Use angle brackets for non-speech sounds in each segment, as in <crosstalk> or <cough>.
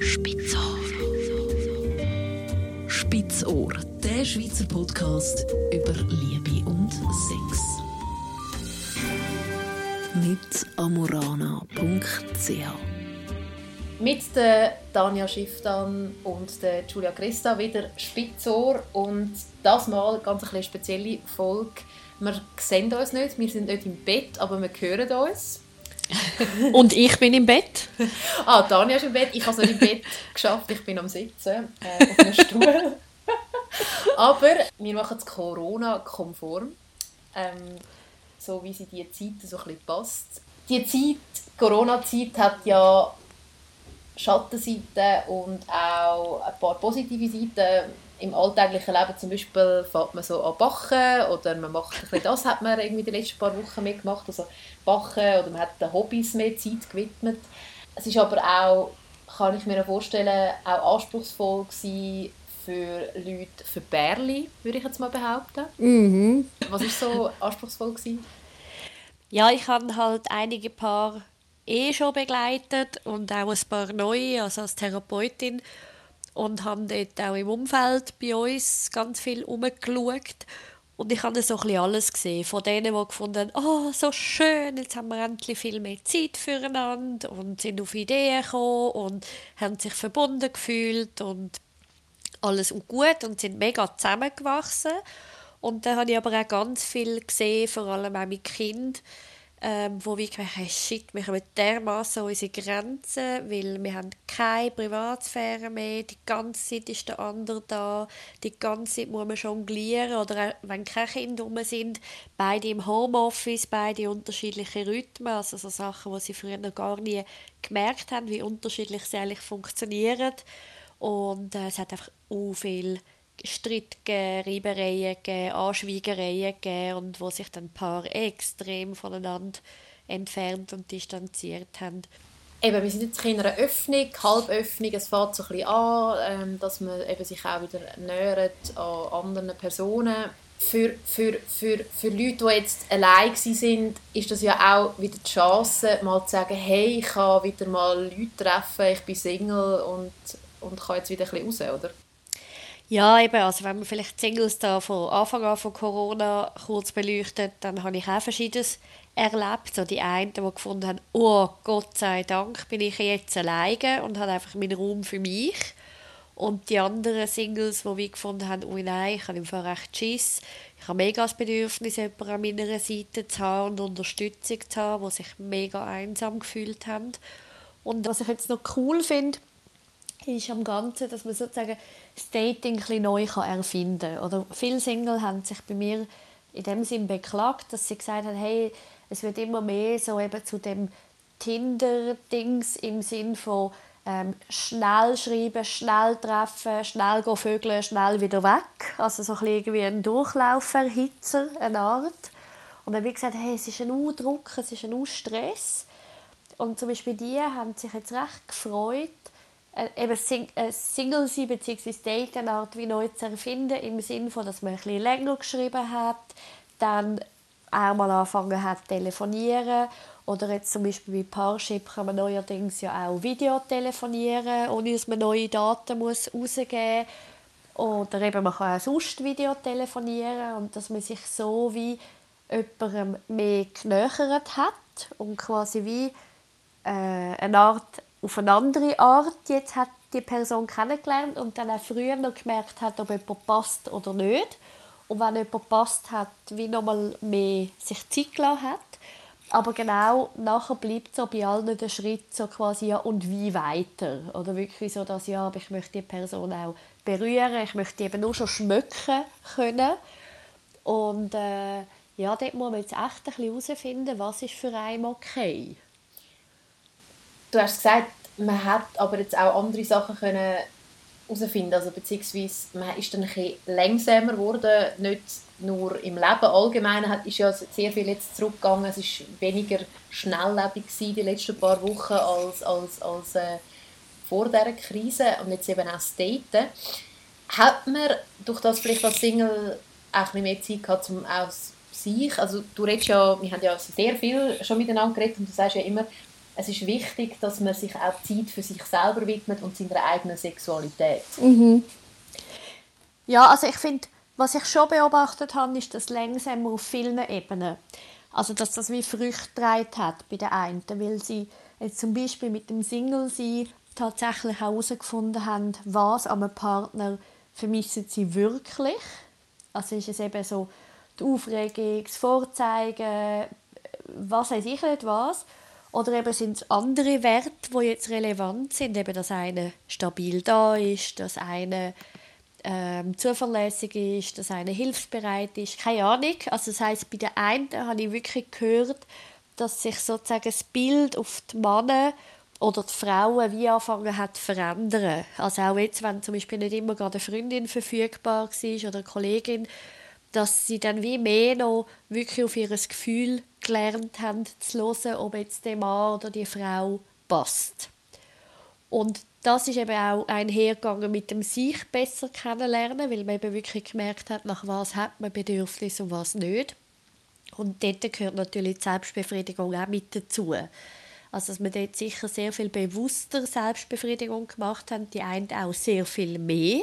Spitzohr. Spitzohr, der Schweizer Podcast über Liebe und Sex. Mit amorana.ch Mit der Tanja Schifftan und der Julia Christa wieder Spitzohr und das mal ganz eine spezielle Folge. Wir sehen uns nicht, wir sind nicht im Bett, aber wir hören uns. Und ich bin im Bett. <laughs> Ah, Tanja ist im Bett. Ich habe es nicht im Bett <laughs> geschafft. Ich bin am Sitzen äh, auf einem Stuhl. <laughs> Aber wir machen es Corona-konform. Ähm, so wie sie die Zeit so ein bisschen passt. Die Zeit, Corona-Zeit, hat ja Schattenseiten und auch ein paar positive Seiten im alltäglichen Leben zum Beispiel fährt man so an Bachen oder man macht ein bisschen das, hat man irgendwie die letzten paar Wochen mitgemacht, also Bachen oder man hat den Hobbys mehr Zeit gewidmet. Es ist aber auch, kann ich mir vorstellen, auch anspruchsvoll gewesen für Leute, für Bärli, würde ich jetzt mal behaupten. Mhm. Was war so anspruchsvoll? Gewesen? Ja, ich habe halt einige Paar eh schon begleitet und auch ein paar neue, also als Therapeutin und habe dort auch im Umfeld bei uns ganz viel umgeschaut. Und ich habe so ein bisschen alles gesehen. Von denen, die gefunden haben, oh, so schön, jetzt haben wir endlich viel mehr Zeit füreinander und sind auf Ideen gekommen und haben sich verbunden gefühlt und alles gut und sind mega zusammengewachsen. Und dann habe ich aber auch ganz viel gesehen, vor allem auch mit Kindern, ähm, wo wir gedacht haben, shit, wir kommen dermaßen an unsere Grenzen, weil wir haben keine Privatsphäre mehr, die ganze Zeit ist der andere da, die ganze Zeit muss man jonglieren oder wenn keine Kinder rum sind, beide im Homeoffice, beide unterschiedliche Rhythmen, also so Sachen, die sie früher noch gar nie gemerkt haben, wie unterschiedlich sie eigentlich funktionieren. Und äh, es hat einfach u viel Streit gegeben, Reibereien gegeben, Anschweigereien gegeben und wo sich dann paar extrem voneinander entfernt und distanziert haben. Eben, wir sind jetzt in einer Öffnung, Halböffnung, es fängt so ein bisschen an, ähm, dass man eben sich auch wieder nähert an anderen Personen. Für, für, für, für Leute, die jetzt allein sind, ist das ja auch wieder die Chance, mal zu sagen, hey, ich kann wieder mal Leute treffen, ich bin Single und, und kann jetzt wieder ein bisschen raus, oder? Ja, eben, also wenn man vielleicht Singles da von Anfang an von Corona kurz beleuchtet, dann habe ich auch Verschiedenes erlebt. So die einen, die gefunden haben, oh Gott sei Dank bin ich jetzt alleine und habe einfach meinen Raum für mich. Und die anderen Singles, die wie gefunden haben, oh nein, ich habe im Fall recht Schiss. Ich habe mega das Bedürfnis, jemanden an meiner Seite zu haben und Unterstützung zu haben, die sich mega einsam gefühlt haben. Und was ich jetzt noch cool finde, ist am Ganzen, dass man sozusagen das Dating ein neu erfinden kann. Oder viele Single haben sich bei mir in dem Sinn beklagt, dass sie gesagt haben, hey, es wird immer mehr so eben zu dem Tinder-Dings im Sinn von ähm, schnell schreiben, schnell treffen, schnell go vögeln, schnell wieder weg. Also so ein bisschen irgendwie ein Durchlauferhitzer, eine Art. Und dann ich gesagt, hey, es ist ein U-Druck, es ist ein U-Stress. Und zum Beispiel die haben sich jetzt recht gefreut, eben Sing äh, Single sein bzw. Daten Art wie neu zu erfinden, im Sinne dass man bisschen länger geschrieben hat, dann auch mal angefangen hat zu telefonieren oder jetzt zum Beispiel bei Parship kann man neuerdings ja auch Video telefonieren, ohne dass man neue Daten muss rausgeben muss. Oder eben man kann auch sonst Video telefonieren und dass man sich so wie jemandem mehr genähert hat und quasi wie äh, eine Art auf eine andere Art jetzt hat die Person kennengelernt und dann auch früher noch gemerkt hat, ob jemand passt oder nicht. Und wenn jemand passt hat, wie nochmal mehr sich Zeit gelassen hat. Aber genau nachher bleibt so bei allen der Schritt so quasi, ja, und wie weiter? Oder wirklich so, dass, ja, aber ich möchte die Person auch berühren, ich möchte eben nur schon schmücken können. Und äh, ja, dort muss man jetzt echt ein bisschen herausfinden, was ist für einen okay. Du hast gesagt, man hat aber jetzt auch andere Sachen können herausfinden, also beziehungsweise man ist dann ein bisschen langsamer geworden, nicht nur im Leben allgemein, hat, ist ja sehr viel jetzt zurückgegangen, es ist weniger schnelllebig gewesen, die letzten paar Wochen als, als, als äh, vor dieser Krise und jetzt eben auch das Daten. Hat man durch das vielleicht als Single auch ein mehr Zeit gehabt, um aus sich, also du redest ja, wir haben ja sehr viel schon miteinander geredet und du sagst ja immer, es ist wichtig, dass man sich auch Zeit für sich selber widmet und seiner eigenen Sexualität. Mhm. Ja, also ich finde, was ich schon beobachtet habe, ist das langsam auf vielen Ebenen. Also dass das wie Früchte getragen hat bei den einen, weil sie jetzt zum Beispiel mit dem Single-Sein tatsächlich herausgefunden haben, was an Partner vermissen sie wirklich. Also ist es eben so die Aufregung, das Vorzeigen, was weiß ich nicht was. Oder eben sind es andere Werte, die jetzt relevant sind, eben dass einer stabil da ist, dass einer ähm, zuverlässig ist, dass einer hilfsbereit ist, keine Ahnung. Also das heißt, bei der einen habe ich wirklich gehört, dass sich sozusagen das Bild auf die Männer oder die Frauen wie anfangen hat zu verändern. Also auch jetzt, wenn zum Beispiel nicht immer gerade eine Freundin verfügbar war oder eine Kollegin, dass sie dann wie mehr noch wirklich auf ihr Gefühl gelernt haben zu hören, ob jetzt der Mann oder die Frau passt. Und das ist eben auch einhergegangen mit dem sich besser kennenlernen, weil man eben wirklich gemerkt hat, nach was hat man Bedürfnisse und was nicht. Und dort gehört natürlich die Selbstbefriedigung auch mit dazu. Also dass wir dort sicher sehr viel bewusster Selbstbefriedigung gemacht haben, die einen auch sehr viel mehr,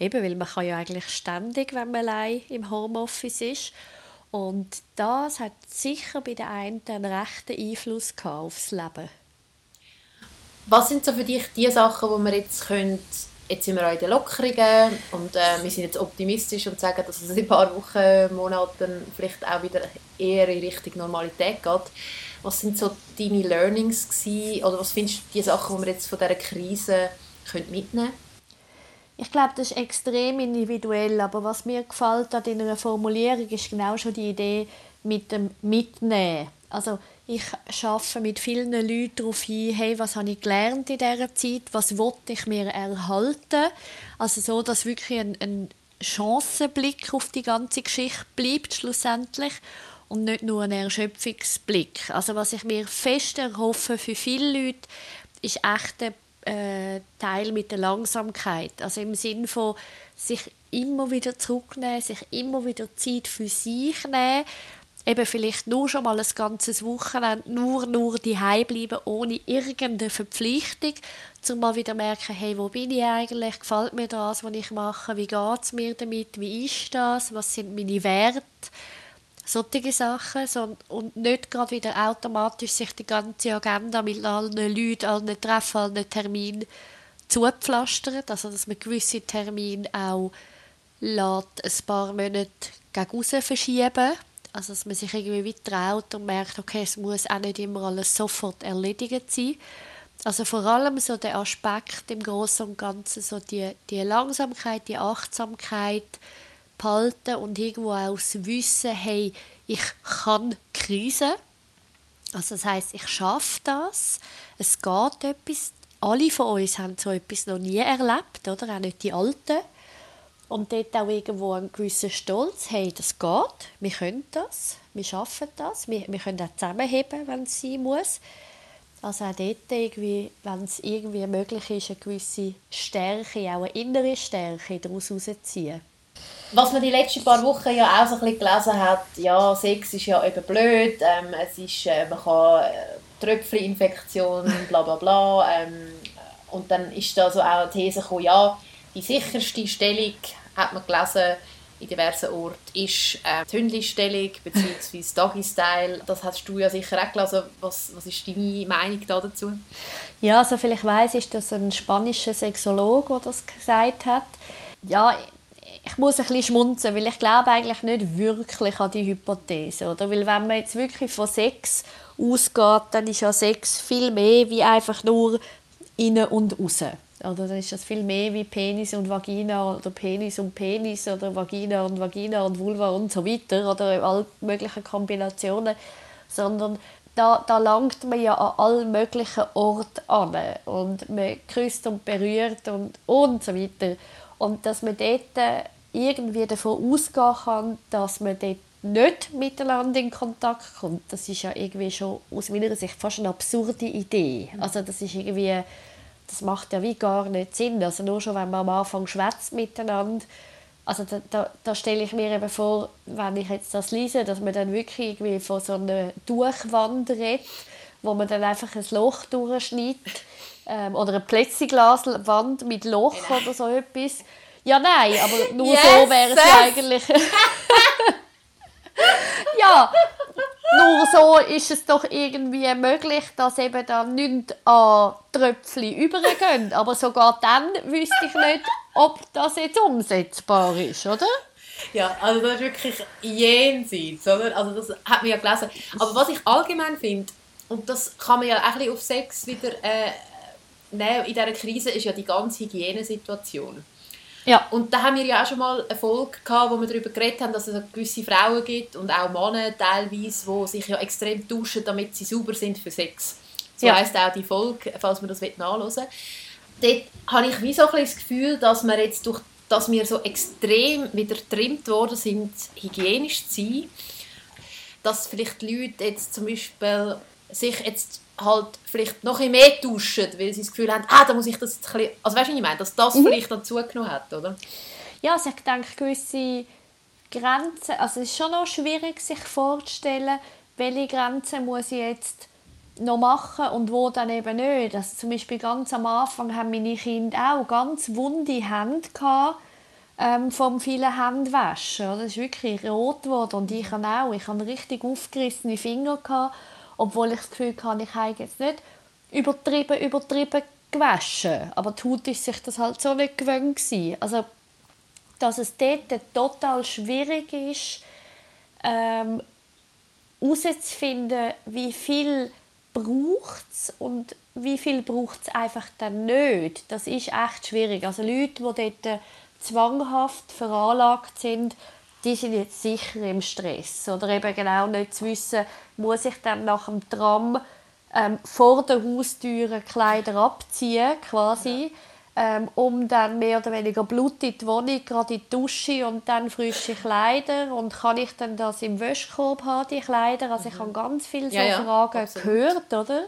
eben weil man kann ja eigentlich ständig, wenn man allein im Homeoffice ist. Und das hat sicher bei den einen einen rechten Einfluss aufs Leben. Was sind so für dich die Sachen, wo wir jetzt können, jetzt sind wir auch in den Lockerungen und äh, wir sind jetzt optimistisch und sagen, dass es in ein paar Wochen, Monaten vielleicht auch wieder eher in Richtung Normalität geht. Was sind so deine Learnings gewesen, oder was findest du die Sachen, die wir jetzt von dieser Krise mitnehmen können? Ich glaube, das ist extrem individuell, aber was mir gefällt an deiner Formulierung ist genau schon die Idee mit dem Mitnehmen. Also ich arbeite mit vielen Leuten darauf hin, hey, was habe ich gelernt in dieser Zeit, was wollte ich mir erhalten. Also so, dass wirklich ein, ein Chancenblick auf die ganze Geschichte bleibt schlussendlich und nicht nur ein Erschöpfungsblick. Also was ich mir fest erhoffe für viele Leute, ist echt der äh, Teil mit der Langsamkeit. Also im Sinn von sich immer wieder zurücknehmen, sich immer wieder Zeit für sich nehmen. Eben vielleicht nur schon mal ein ganzes Wochenende nur nur die bleiben ohne irgendeine Verpflichtung, um mal wieder merken, hey, wo bin ich eigentlich, gefällt mir das, was ich mache, wie geht es mir damit, wie ist das, was sind meine Werte, solche Sachen so, und nicht gerade wieder automatisch sich die ganze Agenda mit allen Leuten, allen Treffen, allen Terminen zupflastern, also dass man gewisse Termine auch lässt, ein paar Monate gegen verschieben also dass man sich irgendwie traut und merkt, okay, es muss auch nicht immer alles sofort erledigt sein. Also vor allem so der Aspekt im Großen und Ganzen, so die, die Langsamkeit, die Achtsamkeit behalten und irgendwo auch das Wissen, hey, ich kann Krise. Also das heißt, ich schaffe das, es geht etwas. Alle von uns haben so etwas noch nie erlebt, oder? Auch nicht die Alten. Und dort auch irgendwo einen gewissen Stolz, hey, das geht, wir können das, wir schaffen das, wir, wir können auch zusammenheben, wenn es sein muss. Also auch dort, irgendwie, wenn es irgendwie möglich ist, eine gewisse Stärke, auch eine innere Stärke daraus herausziehen. Was man die letzten paar Wochen ja auch so ein bisschen gelesen hat, ja, Sex ist ja eben blöd, ähm, es ist, äh, man kann äh, Tröpfcheninfektion, <laughs> bla bla bla. Ähm, und dann ist da so auch die These gekommen, ja, die sicherste Stellung hat man gelesen, in diversen Orten, ist äh, die Hündli-Stellung bzw. Doggy-Style. Das hast du ja sicher auch gelesen. Was, was ist deine Meinung da dazu? Ja, so viel ich weiß, ist das ein spanischer Sexologe, der das gesagt hat. Ja, ich muss ein bisschen schmunzeln, weil ich glaube eigentlich nicht wirklich an die Hypothese. Oder? Weil wenn man jetzt wirklich von Sex ausgeht, dann ist ja Sex viel mehr wie einfach nur innen und außen. Oder dann ist das viel mehr wie Penis und Vagina oder Penis und Penis oder Vagina und Vagina und Vulva und so weiter oder all möglichen Kombinationen, sondern da, da langt man ja an allen möglichen Orten an und man küsst und berührt und, und so weiter. Und dass man dort äh, irgendwie davon ausgehen kann, dass man dort nicht miteinander in Kontakt kommt, das ist ja irgendwie schon aus meiner Sicht fast eine absurde Idee. Also das ist irgendwie das macht ja wie gar nicht Sinn. Also nur schon, wenn man am Anfang schwätzt miteinander, also da, da, da stelle ich mir eben vor, wenn ich jetzt das lese, dass man dann wirklich irgendwie von so einer Durchwand redet, wo man dann einfach ein Loch durchschneidet ähm, oder eine Plexiglaswand mit Loch genau. oder so etwas. Ja, nein, aber nur yes, so wäre es ja eigentlich. <laughs> ja, nur so ist es doch irgendwie möglich, dass eben dann nichts an Tröpfchen übergehen. Aber sogar dann wüsste ich nicht, ob das jetzt umsetzbar ist, oder? Ja, also das ist wirklich jenseits, oder? Also das hat man ja gelesen. Aber was ich allgemein finde, und das kann man ja auch ein bisschen auf Sex wieder äh, nehmen, in dieser Krise, ist ja die ganze Hygienesituation. Ja. Und da haben wir ja auch schon mal eine Folge gehabt, wo wir darüber geredet haben, dass es gewisse Frauen gibt und auch Männer teilweise, die sich ja extrem duschen, damit sie sauber sind für Sex. So ja. heisst auch die Folge, falls man das nachhören will. Dort habe ich wie so ein das Gefühl, dass wir jetzt durch dass wir so extrem wieder getrimmt worden sind, hygienisch zu sein, dass vielleicht die Leute jetzt zum Beispiel sich jetzt halt vielleicht noch ein mehr duschen, weil sie das Gefühl haben, ah, da muss ich das jetzt ein bisschen, also weißt du, was ich meine, dass das mhm. vielleicht dann zugenommen hat, oder? Ja, also ich denke, gewisse Grenzen, also es ist schon noch schwierig, sich vorzustellen, welche Grenzen muss ich jetzt noch machen und wo dann eben nicht. Also zum Beispiel ganz am Anfang haben meine Kinder auch ganz wunde Hände gehabt, ähm, vom vielen Handwaschen. Das ist wirklich rot geworden und ich habe auch. Ich habe richtig aufgerissene Finger gehabt obwohl ich das Gefühl hatte, ich habe jetzt nicht übertrieben, übertrieben gewaschen. Aber die Haut ist sich das halt so nicht gewöhnt gewesen. Also, dass es dort total schwierig ist, ähm, herauszufinden, wie viel braucht es und wie viel braucht es einfach dann nicht. Das ist echt schwierig. Also Leute, die dort zwanghaft veranlagt sind, die sind jetzt sicher im Stress. Oder eben genau nicht zu wissen, muss ich dann nach dem Tram ähm, vor der Haustür Kleider abziehen, quasi, ähm, um dann mehr oder weniger Blut in die Wohnung, gerade in die Dusche und dann frische Kleider. Und kann ich dann das im Wäschkorb haben, die Kleider? Also ich habe ganz viele so ja, ja, Fragen absolut. gehört, oder?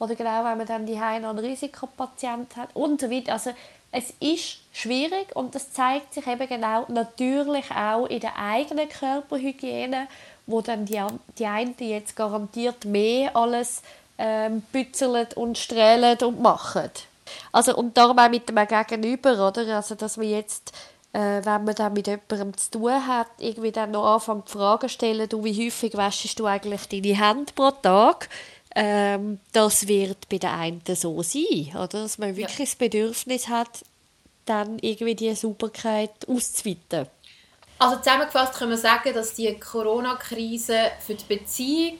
Oder genau, wenn man dann die noch einen Risikopatient hat und so weiter. Also es ist schwierig und das zeigt sich eben genau natürlich auch in der eigenen Körperhygiene, wo dann die, die einen jetzt garantiert mehr alles ähm, bützelt und strahlen und machen. Also, und darum auch mit dem Gegenüber, oder? Also, dass man jetzt, äh, wenn man dann mit jemandem zu tun hat, irgendwie dann noch anfängt Fragen stellen, du, wie häufig wäschst du eigentlich deine Hände pro Tag? Ähm, das wird bei den einen so sein, oder? dass man wirklich ja. das Bedürfnis hat, dann irgendwie die Sauberkeit auszuweiten. Also zusammengefasst können wir sagen, dass die Corona-Krise für die Beziehung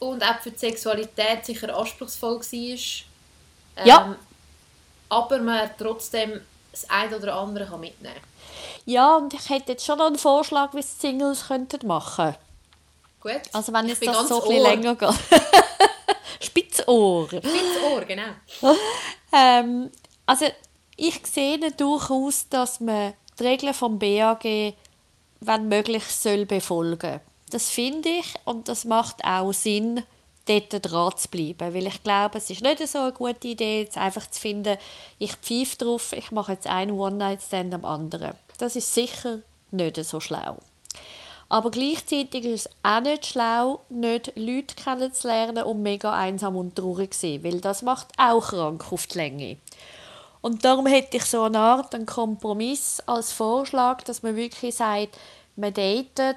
und auch für die Sexualität sicher anspruchsvoll war. Ähm, ja. Aber man trotzdem das eine oder andere kann mitnehmen Ja, und ich hätte jetzt schon noch einen Vorschlag, wie es Singles könnten machen Gut. Also wenn es das so ein länger geht. <laughs> Spitzohr. Spitzohr, genau. <laughs> ähm, also ich sehe durchaus, dass man die Regeln vom BAG, wenn möglich, soll befolgen. Das finde ich und das macht auch Sinn, dort dran zu bleiben. Weil ich glaube, es ist nicht so eine gute Idee, jetzt einfach zu finden, ich pfeife drauf, ich mache jetzt einen One-Night-Stand am anderen. Das ist sicher nicht so schlau. Aber gleichzeitig ist es auch nicht schlau, nicht Leute kennenzulernen und mega einsam und traurig zu sein, weil das macht auch krank auf die Länge. Und darum hätte ich so eine Art einen Kompromiss als Vorschlag, dass man wirklich sagt, man datet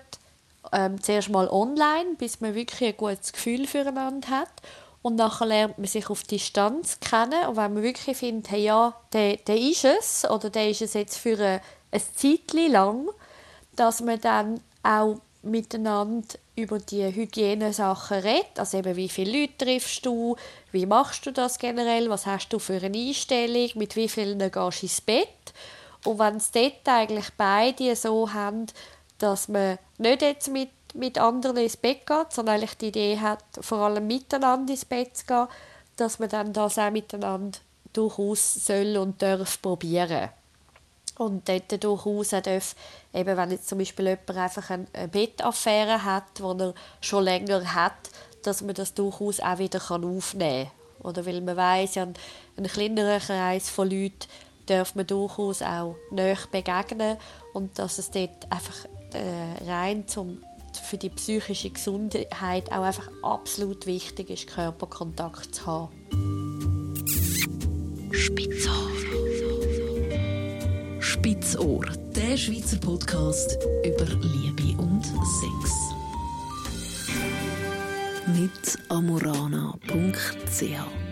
ähm, zuerst mal online, bis man wirklich ein gutes Gefühl füreinander hat. Und nachher lernt man sich auf Distanz kennen. Und wenn man wirklich findet, hey, ja, der, der ist es, oder der ist es jetzt für ein, ein Zeitchen lang, dass man dann auch miteinander über die Hygienesachen redet, also eben wie viele Leute triffst du, wie machst du das generell, was hast du für eine Einstellung, mit wie vielen gehst du ins Bett? Und wenn es dort eigentlich beide so haben, dass man nicht jetzt mit, mit anderen ins Bett geht, sondern eigentlich die Idee hat, vor allem miteinander ins Bett zu gehen, dass man dann das auch miteinander durchaus soll und darf probieren und dort durchaus darf, eben wenn jetzt zum Beispiel jemand einfach eine Bettaffäre hat, die er schon länger hat, dass man das durchaus auch wieder aufnehmen kann. Oder weil man weiss, ja, einen kleineren Kreis von Leuten darf man durchaus auch näher begegnen und dass es dort einfach äh, rein zum für die psychische Gesundheit auch einfach absolut wichtig ist, Körperkontakt zu haben. Spitzohr. Spitzohr, der Schweizer Podcast über Liebe und Sex. Mit amorana.ch